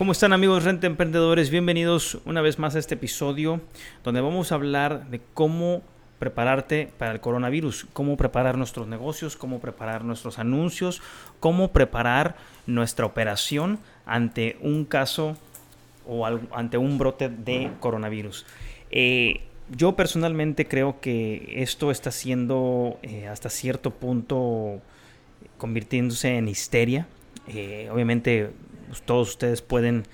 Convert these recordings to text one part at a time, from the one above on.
¿Cómo están amigos Renta Emprendedores? Bienvenidos una vez más a este episodio donde vamos a hablar de cómo prepararte para el coronavirus, cómo preparar nuestros negocios, cómo preparar nuestros anuncios, cómo preparar nuestra operación ante un caso o ante un brote de coronavirus. Eh, yo personalmente creo que esto está siendo eh, hasta cierto punto convirtiéndose en histeria. Eh, obviamente pues, todos ustedes pueden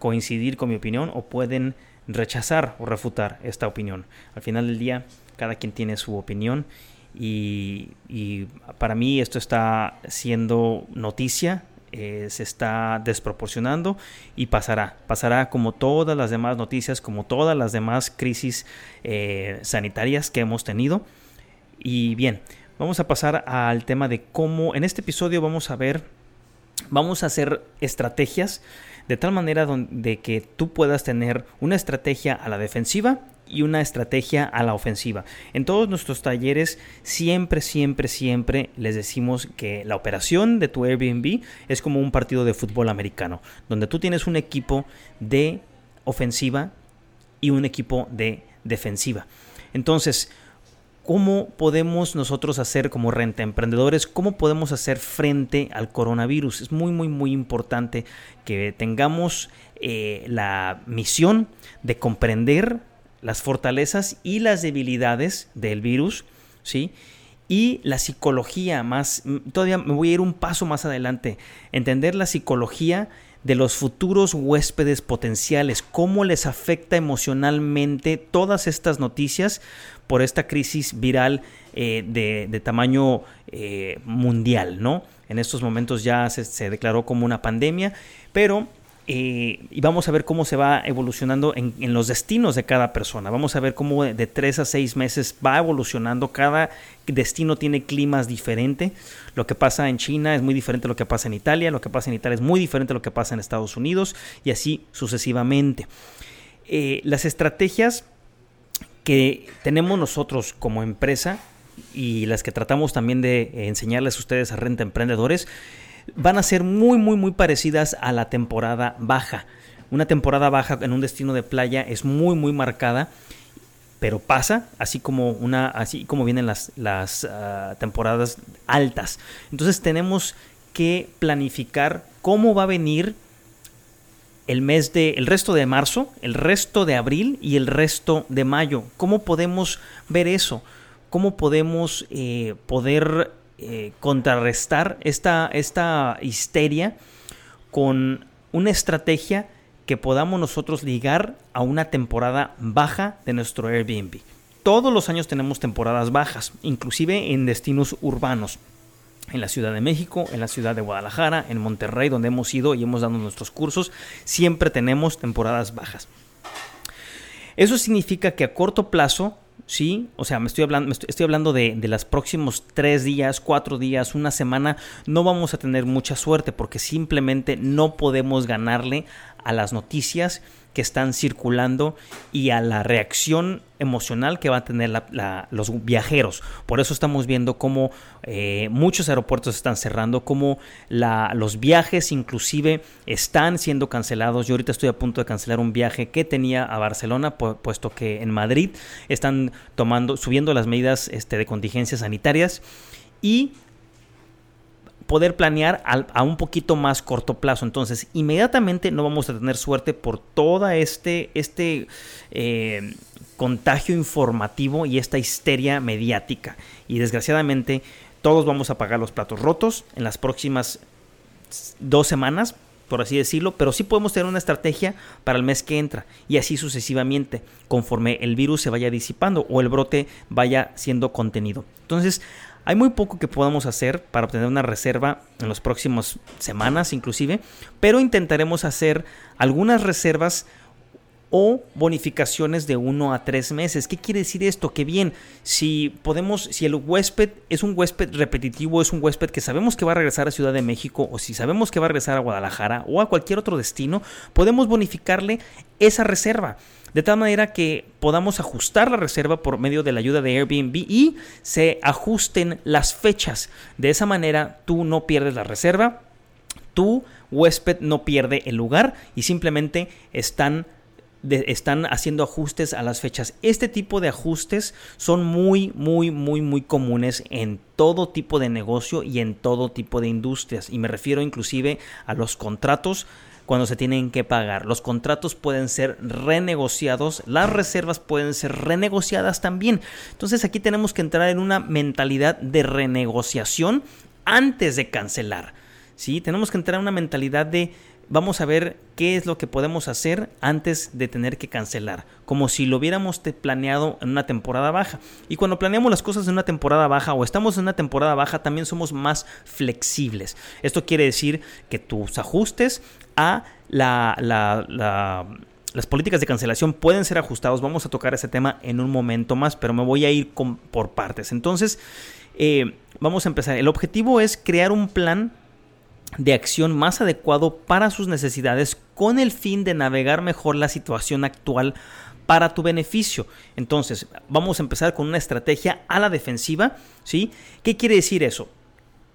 coincidir con mi opinión o pueden rechazar o refutar esta opinión. Al final del día, cada quien tiene su opinión y, para mí esto está siendo noticia, eh, se está desproporcionando y pasará. Pasará como todas las demás noticias, como todas las demás crisis eh, sanitarias que hemos tenido. Y bien, vamos a pasar al tema de cómo en este episodio vamos a ver vamos a hacer estrategias de tal manera de que tú puedas tener una estrategia a la defensiva y una estrategia a la ofensiva. En todos nuestros talleres siempre, siempre, siempre les decimos que la operación de tu Airbnb es como un partido de fútbol americano, donde tú tienes un equipo de ofensiva y un equipo de defensiva. Entonces, ¿Cómo podemos nosotros hacer como renta emprendedores? ¿Cómo podemos hacer frente al coronavirus? Es muy, muy, muy importante que tengamos eh, la misión de comprender las fortalezas y las debilidades del virus, ¿sí? Y la psicología más, todavía me voy a ir un paso más adelante, entender la psicología de los futuros huéspedes potenciales, cómo les afecta emocionalmente todas estas noticias por esta crisis viral eh, de, tamaño eh, mundial, ¿no? En estos momentos ya se, declaró como una pandemia, pero eh, y vamos a ver cómo se va evolucionando en, los destinos de cada persona. Vamos a ver cómo de, tres a seis meses va evolucionando. Cada destino tiene climas diferentes. Lo que pasa en China es muy diferente a lo que pasa en Italia. Lo que pasa en Italia es muy diferente a lo que pasa en Estados Unidos y así sucesivamente. las estrategias que tenemos nosotros como empresa y las que tratamos también de enseñarles a ustedes a renta emprendedores van a ser muy muy muy parecidas a la temporada baja. Una temporada baja en un destino de playa es muy muy marcada, pero pasa así como una así como vienen las las ah, temporadas altas. Entonces tenemos que planificar cómo va a venir el mes de el resto de marzo, el resto de abril y el resto de mayo. ¿Cómo podemos ver eso? ¿Cómo podemos eh, poder eh, contrarrestar esta, esta histeria con una estrategia que podamos nosotros ligar a una temporada baja de nuestro Airbnb? Todos los años tenemos temporadas bajas, inclusive en destinos urbanos en la Ciudad de México, en la ciudad de Guadalajara, en Monterrey, donde hemos ido y hemos dado nuestros cursos, siempre tenemos temporadas bajas. Eso significa que a corto plazo, sí, o sea, me estoy hablando, estoy, hablando de, de los próximos tres días, cuatro días, una semana, no vamos a tener mucha suerte porque simplemente no podemos ganarle a las noticias que están circulando y a la reacción emocional que va a tener los viajeros. Por eso estamos viendo cómo eh, muchos aeropuertos están cerrando, cómo los viajes inclusive están siendo cancelados. Yo ahorita estoy a punto de cancelar un viaje que tenía a Barcelona, puesto que en Madrid están tomando, subiendo las medidas este, de contingencias sanitarias y poder planear a, un poquito más corto plazo. Entonces, inmediatamente no vamos a tener suerte por toda este, este eh, contagio informativo y esta histeria mediática. Y desgraciadamente, todos vamos a pagar los platos rotos en las próximas dos semanas, por así decirlo, pero sí podemos tener una estrategia para el mes que entra y así sucesivamente, conforme el virus se vaya disipando o el brote vaya siendo contenido. Entonces, Hay muy poco que podamos hacer para obtener una reserva en las próximas semanas inclusive, pero intentaremos hacer algunas reservas o bonificaciones de uno a tres meses. ¿Qué quiere decir esto? Que bien, si podemos, si el huésped es un huésped repetitivo, es un huésped que sabemos que va a regresar a Ciudad de México, o si sabemos que va a regresar a Guadalajara o a cualquier otro destino, podemos bonificarle esa reserva. De tal manera que podamos ajustar la reserva por medio de la ayuda de Airbnb y se ajusten las fechas. De esa manera tú no pierdes la reserva, tu huésped no pierde el lugar y simplemente están están haciendo ajustes a las fechas. Este tipo de ajustes son muy, muy, muy, muy comunes en todo tipo de negocio y en todo tipo de industrias. Y me refiero inclusive a los contratos cuando se tienen que pagar. Los contratos pueden ser renegociados, las reservas pueden ser renegociadas también. Entonces aquí tenemos que entrar en una mentalidad de renegociación antes de cancelar. ¿sí? Tenemos que entrar en una mentalidad de vamos a ver qué es lo que podemos hacer antes de tener que cancelar, como si lo hubiéramos planeado en una temporada baja. Y cuando planeamos las cosas en una temporada baja o estamos en una temporada baja, también somos más flexibles. Esto quiere decir que tus ajustes a la, las políticas de cancelación pueden ser ajustados. Vamos a tocar ese tema en un momento más, pero me voy a ir por partes. Entonces, eh, vamos a empezar. El objetivo es crear un plan de acción más adecuado para sus necesidades con el fin de navegar mejor la situación actual para tu beneficio. Entonces, vamos a empezar con una estrategia a la defensiva, ¿sí? ¿Qué quiere decir eso?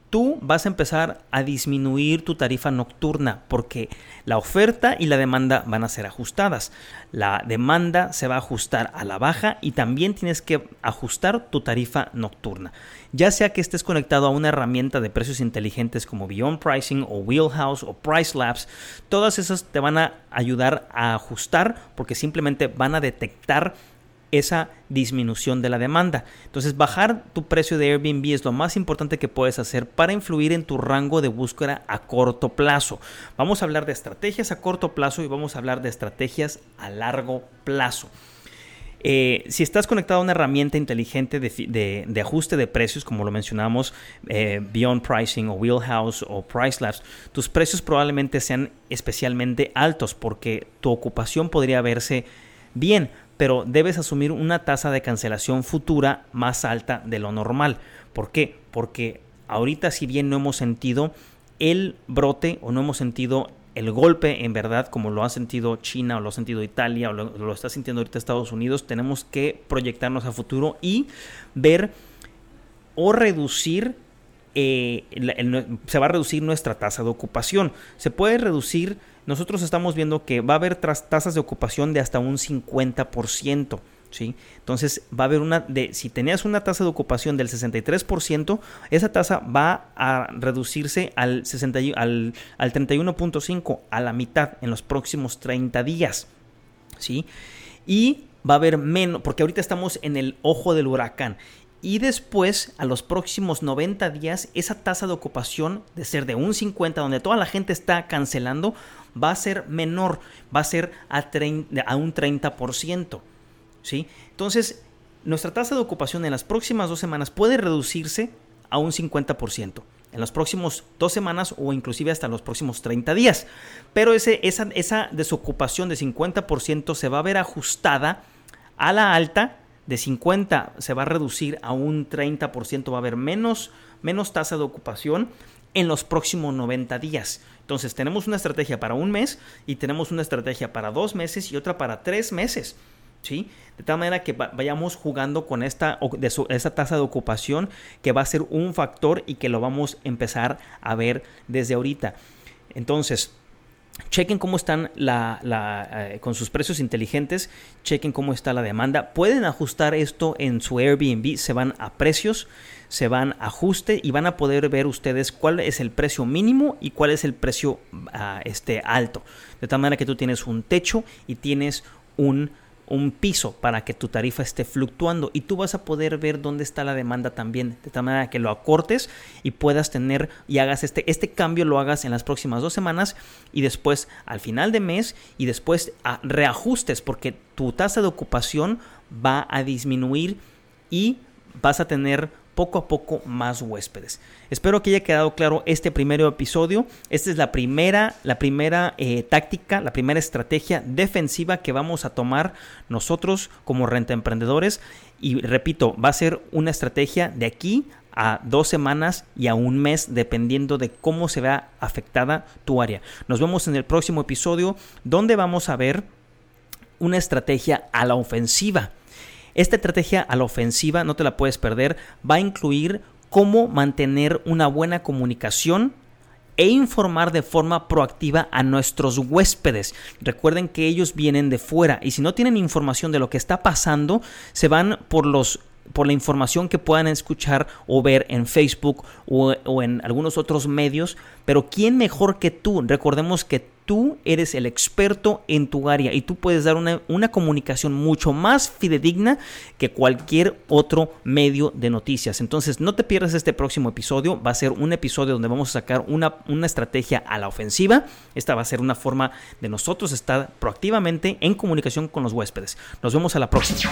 Tú vas a empezar a disminuir tu tarifa nocturna porque la oferta y la demanda van a ser ajustadas. La demanda se va a ajustar a la baja y también tienes que ajustar tu tarifa nocturna. Ya sea que estés conectado a una herramienta de precios inteligentes como Beyond Pricing o Wheelhouse o Price Labs, todas esas te van a ayudar a ajustar porque simplemente van a detectar esa disminución de la demanda. Entonces, bajar tu precio de Airbnb es lo más importante que puedes hacer para influir en tu rango de búsqueda a corto plazo. Vamos a hablar de estrategias a corto plazo y vamos a hablar de estrategias a largo plazo. Eh, si estás conectado a una herramienta inteligente de, ajuste de precios, como lo mencionamos, eh, Beyond Pricing o Wheelhouse o PriceLabs, tus precios probablemente sean especialmente altos porque tu ocupación podría verse bien, pero debes asumir una tasa de cancelación futura más alta de lo normal. ¿Por qué? Porque ahorita si bien no hemos sentido el brote o no hemos sentido el golpe en verdad como lo ha sentido China o lo ha sentido Italia o lo, está sintiendo ahorita Estados Unidos, tenemos que proyectarnos a futuro y ver o reducir eh, se va a reducir nuestra tasa de ocupación. Se puede reducir nosotros estamos viendo que va a haber tasas de ocupación de hasta un 50%. ¿Sí? Entonces va a haber una de si tenías una tasa de ocupación del 63%, esa tasa va a reducirse al 60 al, al 31.5 a la mitad en los próximos 30 días, ¿sí? Y va a haber menos porque ahorita estamos en el ojo del huracán y después, a los próximos 90 días, esa tasa de ocupación de ser de un 50, donde toda la gente está cancelando, va a ser menor, va a ser a, un 30%. ¿sí? Entonces, nuestra tasa de ocupación en las próximas dos semanas puede reducirse a un 50% en las próximas dos semanas o inclusive hasta los próximos 30 días. Pero ese, esa, esa desocupación de 50% se va a ver ajustada a la alta de 50 se va a reducir a un 30%, va a haber menos, menos tasa de ocupación en los próximos 90 días. Entonces tenemos una estrategia para un mes y tenemos una estrategia para dos meses y otra para tres meses. ¿Sí? De tal manera que vayamos jugando con esta, de esa tasa de ocupación que va a ser un factor y que lo vamos a empezar a ver desde ahorita. Entonces, Chequen cómo están la, eh, con sus precios inteligentes, chequen cómo está la demanda. Pueden ajustar esto en su Airbnb, se van a precios, se van a ajuste y van a poder ver ustedes cuál es el precio mínimo y cuál es el precio ah, este, alto. De tal manera que tú tienes un techo y tienes un un piso para que tu tarifa esté fluctuando y tú vas a poder ver dónde está la demanda también, de tal manera que lo acortes y puedas tener y hagas este, este cambio, lo hagas en las próximas dos semanas y después al final de mes y después reajustes porque tu tasa de ocupación va a disminuir y vas a tener poco a poco más huéspedes. Espero que haya quedado claro este primer episodio. Esta es la primera, la primera eh, táctica, la primera estrategia defensiva que vamos a tomar nosotros como renta emprendedores. Y repito, va a ser una estrategia de aquí a dos semanas y a un mes dependiendo de cómo se vea afectada tu área. Nos vemos en el próximo episodio donde vamos a ver una estrategia a la ofensiva. Esta estrategia a la ofensiva, no te la puedes perder, va a incluir cómo mantener una buena comunicación e informar de forma proactiva a nuestros huéspedes. Recuerden que ellos vienen de fuera y si no tienen información de lo que está pasando, se van por los por la información que puedan escuchar o ver en Facebook o, en algunos otros medios, pero ¿quién mejor que tú? Recordemos que tú eres el experto en tu área y tú puedes dar una, una comunicación mucho más fidedigna que cualquier otro medio de noticias. Entonces no te pierdas este próximo episodio, va a ser un episodio donde vamos a sacar una, una estrategia a la ofensiva. Esta va a ser una forma de nosotros estar proactivamente en comunicación con los huéspedes. Nos vemos a la próxima.